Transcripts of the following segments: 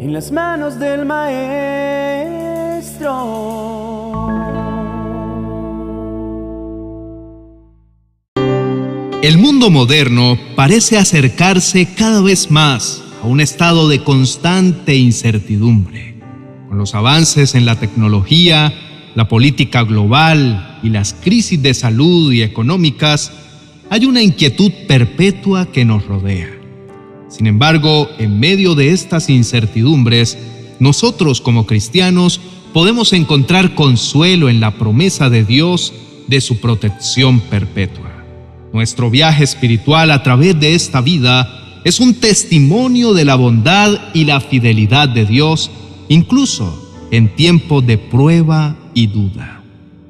en las manos del Maestro. El mundo moderno parece acercarse cada vez más a un estado de constante incertidumbre. Con los avances en la tecnología, la política global y las crisis de salud y económicas, hay una inquietud perpetua que nos rodea. Sin embargo, en medio de estas incertidumbres, nosotros como cristianos podemos encontrar consuelo en la promesa de Dios de su protección perpetua. Nuestro viaje espiritual a través de esta vida es un testimonio de la bondad y la fidelidad de Dios, incluso en tiempos de prueba y duda.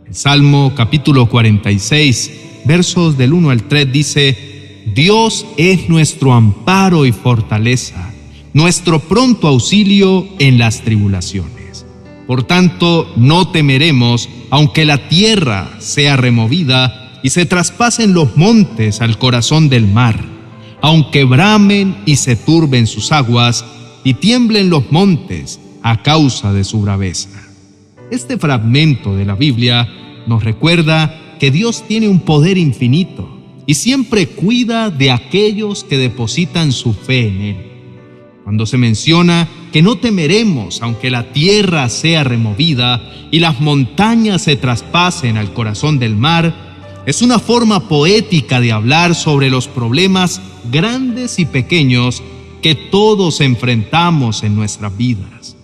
El Salmo capítulo 46, versos del 1 al 3 dice, Dios es nuestro amparo y fortaleza, nuestro pronto auxilio en las tribulaciones. Por tanto, no temeremos, aunque la tierra sea removida y se traspasen los montes al corazón del mar, aunque bramen y se turben sus aguas y tiemblen los montes a causa de su braveza. Este fragmento de la Biblia nos recuerda que Dios tiene un poder infinito y siempre cuida de aquellos que depositan su fe en Él. Cuando se menciona que no temeremos aunque la tierra sea removida y las montañas se traspasen al corazón del mar, es una forma poética de hablar sobre los problemas grandes y pequeños que todos enfrentamos en nuestras vidas.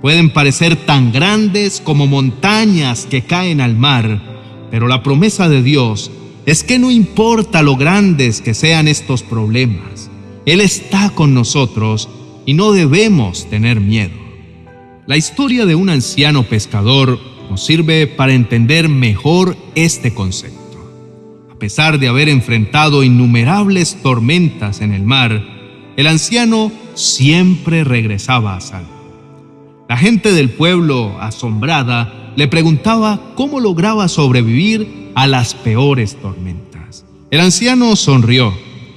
Pueden parecer tan grandes como montañas que caen al mar, pero la promesa de Dios es que no importa lo grandes que sean estos problemas, Él está con nosotros y no debemos tener miedo. La historia de un anciano pescador nos sirve para entender mejor este concepto. A pesar de haber enfrentado innumerables tormentas en el mar, el anciano siempre regresaba a salvo. La gente del pueblo, asombrada, le preguntaba cómo lograba sobrevivir a las peores tormentas. El anciano sonrió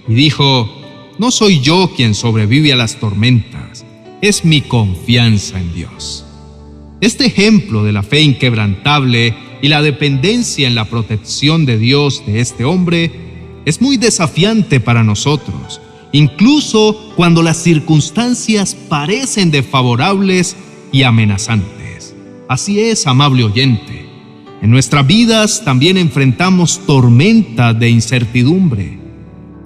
y dijo, no soy yo quien sobrevive a las tormentas, es mi confianza en Dios. Este ejemplo de la fe inquebrantable y la dependencia en la protección de Dios de este hombre es muy desafiante para nosotros, incluso cuando las circunstancias parecen desfavorables y amenazantes. Así es, amable oyente. En nuestras vidas también enfrentamos tormentas de incertidumbre.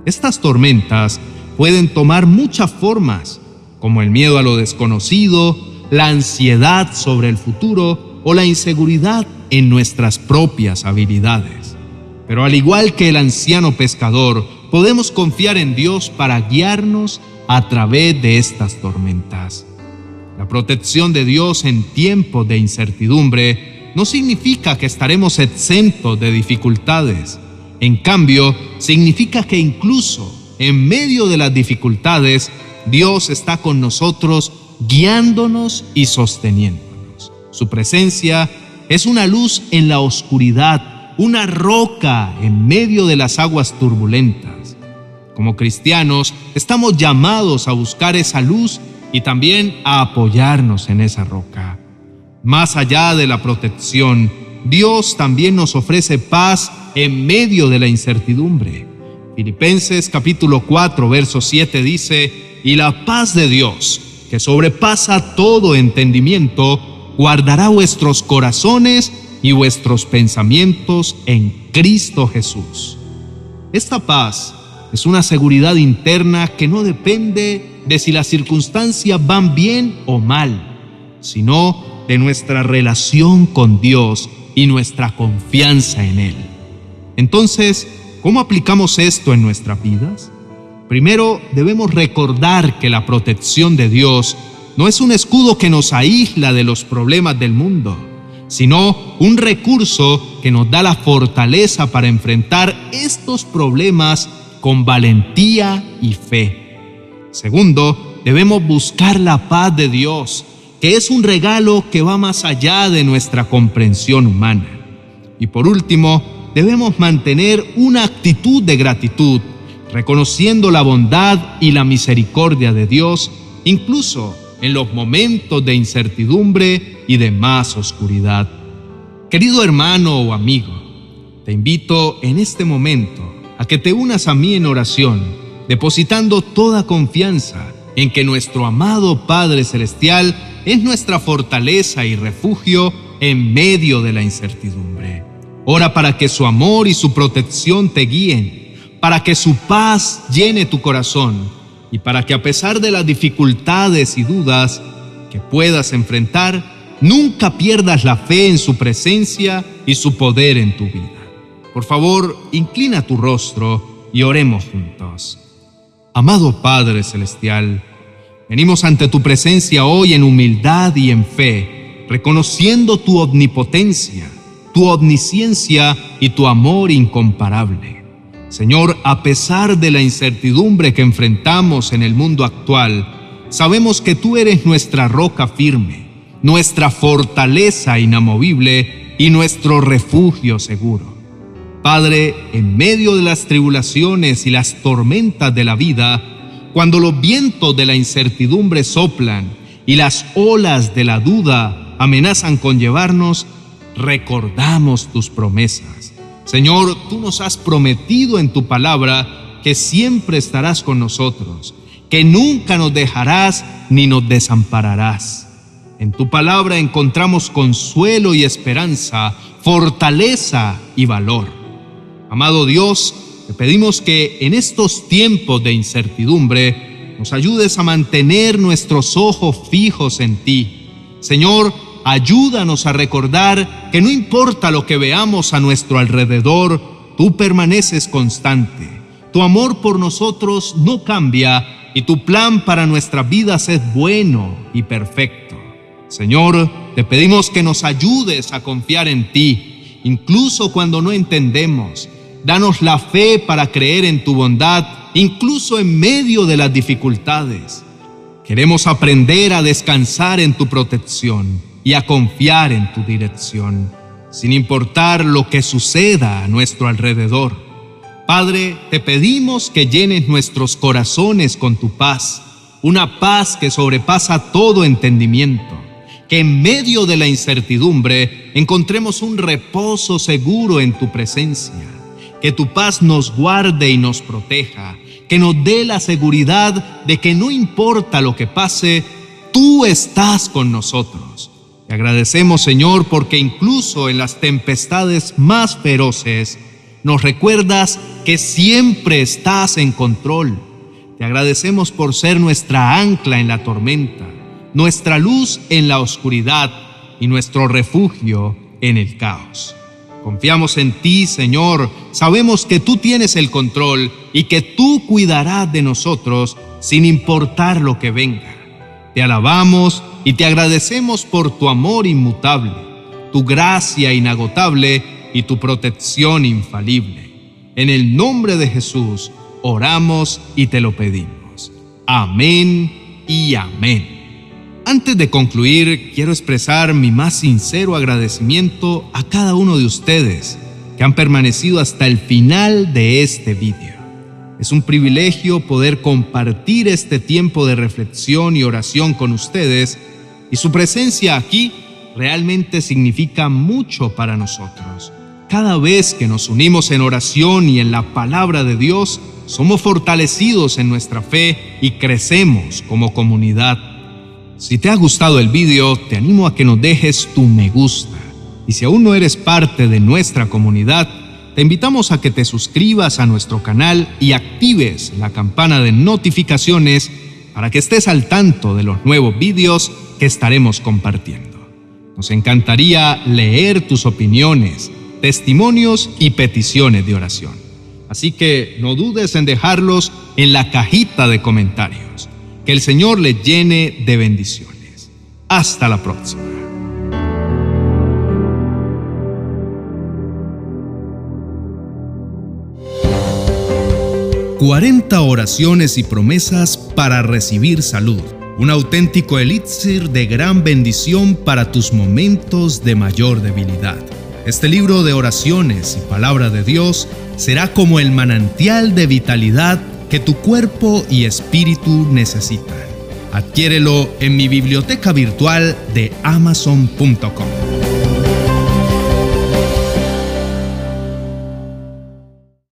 Estas tormentas pueden tomar muchas formas, como el miedo a lo desconocido, la ansiedad sobre el futuro o la inseguridad en nuestras propias habilidades. Pero al igual que el anciano pescador, podemos confiar en Dios para guiarnos a través de estas tormentas. La protección de Dios en tiempos de incertidumbre no significa que estaremos exentos de dificultades. En cambio, significa que incluso en medio de las dificultades, Dios está con nosotros guiándonos y sosteniéndonos. Su presencia es una luz en la oscuridad, una roca en medio de las aguas turbulentas. Como cristianos, estamos llamados a buscar esa luz y también a apoyarnos en esa roca. Más allá de la protección, Dios también nos ofrece paz en medio de la incertidumbre. Filipenses capítulo 4, verso 7 dice, y la paz de Dios, que sobrepasa todo entendimiento, guardará vuestros corazones y vuestros pensamientos en Cristo Jesús. Esta paz es una seguridad interna que no depende de si las circunstancias van bien o mal, sino de nuestra relación con Dios y nuestra confianza en Él. Entonces, ¿cómo aplicamos esto en nuestras vidas? Primero, debemos recordar que la protección de Dios no es un escudo que nos aísla de los problemas del mundo, sino un recurso que nos da la fortaleza para enfrentar estos problemas con valentía y fe. Segundo, debemos buscar la paz de Dios, que es un regalo que va más allá de nuestra comprensión humana. Y por último, debemos mantener una actitud de gratitud, reconociendo la bondad y la misericordia de Dios, incluso en los momentos de incertidumbre y de más oscuridad. Querido hermano o amigo, te invito en este momento a que te unas a mí en oración, depositando toda confianza en que nuestro amado Padre Celestial es nuestra fortaleza y refugio en medio de la incertidumbre. Ora para que su amor y su protección te guíen, para que su paz llene tu corazón y para que a pesar de las dificultades y dudas que puedas enfrentar, nunca pierdas la fe en su presencia y su poder en tu vida. Por favor, inclina tu rostro y oremos juntos. Amado Padre Celestial, venimos ante tu presencia hoy en humildad y en fe, reconociendo tu omnipotencia tu omnisciencia y tu amor incomparable. Señor, a pesar de la incertidumbre que enfrentamos en el mundo actual, sabemos que tú eres nuestra roca firme, nuestra fortaleza inamovible y nuestro refugio seguro. Padre, en medio de las tribulaciones y las tormentas de la vida, cuando los vientos de la incertidumbre soplan y las olas de la duda amenazan con llevarnos, recordamos tus promesas. Señor, tú nos has prometido en tu palabra que siempre estarás con nosotros, que nunca nos dejarás ni nos desampararás. En tu palabra encontramos consuelo y esperanza, fortaleza y valor. Amado Dios, te pedimos que en estos tiempos de incertidumbre nos ayudes a mantener nuestros ojos fijos en ti. Señor, ayúdanos a recordar que no importa lo que veamos a nuestro alrededor, tú permaneces constante. Tu amor por nosotros no cambia y tu plan para nuestras vidas es bueno y perfecto. Señor, te pedimos que nos ayudes a confiar en ti, incluso cuando no entendemos. Danos la fe para creer en tu bondad, incluso en medio de las dificultades. Queremos aprender a descansar en tu protección y a confiar en tu dirección, sin importar lo que suceda a nuestro alrededor. Padre, te pedimos que llenes nuestros corazones con tu paz, una paz que sobrepasa todo entendimiento, que en medio de la incertidumbre encontremos un reposo seguro en tu presencia, que tu paz nos guarde y nos proteja, que nos dé la seguridad de que no importa lo que pase, tú estás con nosotros te agradecemos, Señor, porque incluso en las tempestades más feroces nos recuerdas que siempre estás en control. Te agradecemos por ser nuestra ancla en la tormenta, nuestra luz en la oscuridad y nuestro refugio en el caos. Confiamos en ti, Señor. Sabemos que tú tienes el control y que tú cuidarás de nosotros sin importar lo que venga. Te alabamos y te agradecemos por tu amor inmutable, tu gracia inagotable y tu protección infalible. En el nombre de Jesús oramos y te lo pedimos. Amén y amén. Antes de concluir, quiero expresar mi más sincero agradecimiento a cada uno de ustedes que han permanecido hasta el final de este vídeo. Es un privilegio poder compartir este tiempo de reflexión y oración con ustedes y su presencia aquí realmente significa mucho para nosotros. Cada vez que nos unimos en oración y en la palabra de Dios, somos fortalecidos en nuestra fe y crecemos como comunidad. Si te ha gustado el video, te animo a que nos dejes tu me gusta. Y si aún no eres parte de nuestra comunidad, te invitamos a que te suscribas a nuestro canal y actives la campana de notificaciones para que estés al tanto de los nuevos vídeos que estaremos compartiendo. Nos encantaría leer tus opiniones, testimonios y peticiones de oración. Así que no dudes en dejarlos en la cajita de comentarios. Que el Señor les llene de bendiciones. Hasta la próxima. 40 oraciones y promesas para recibir salud. Un auténtico elixir de gran bendición para tus momentos de mayor debilidad. Este libro de oraciones y palabra de Dios será como el manantial de vitalidad que tu cuerpo y espíritu necesitan. Adquiérelo en mi biblioteca virtual de amazon.com.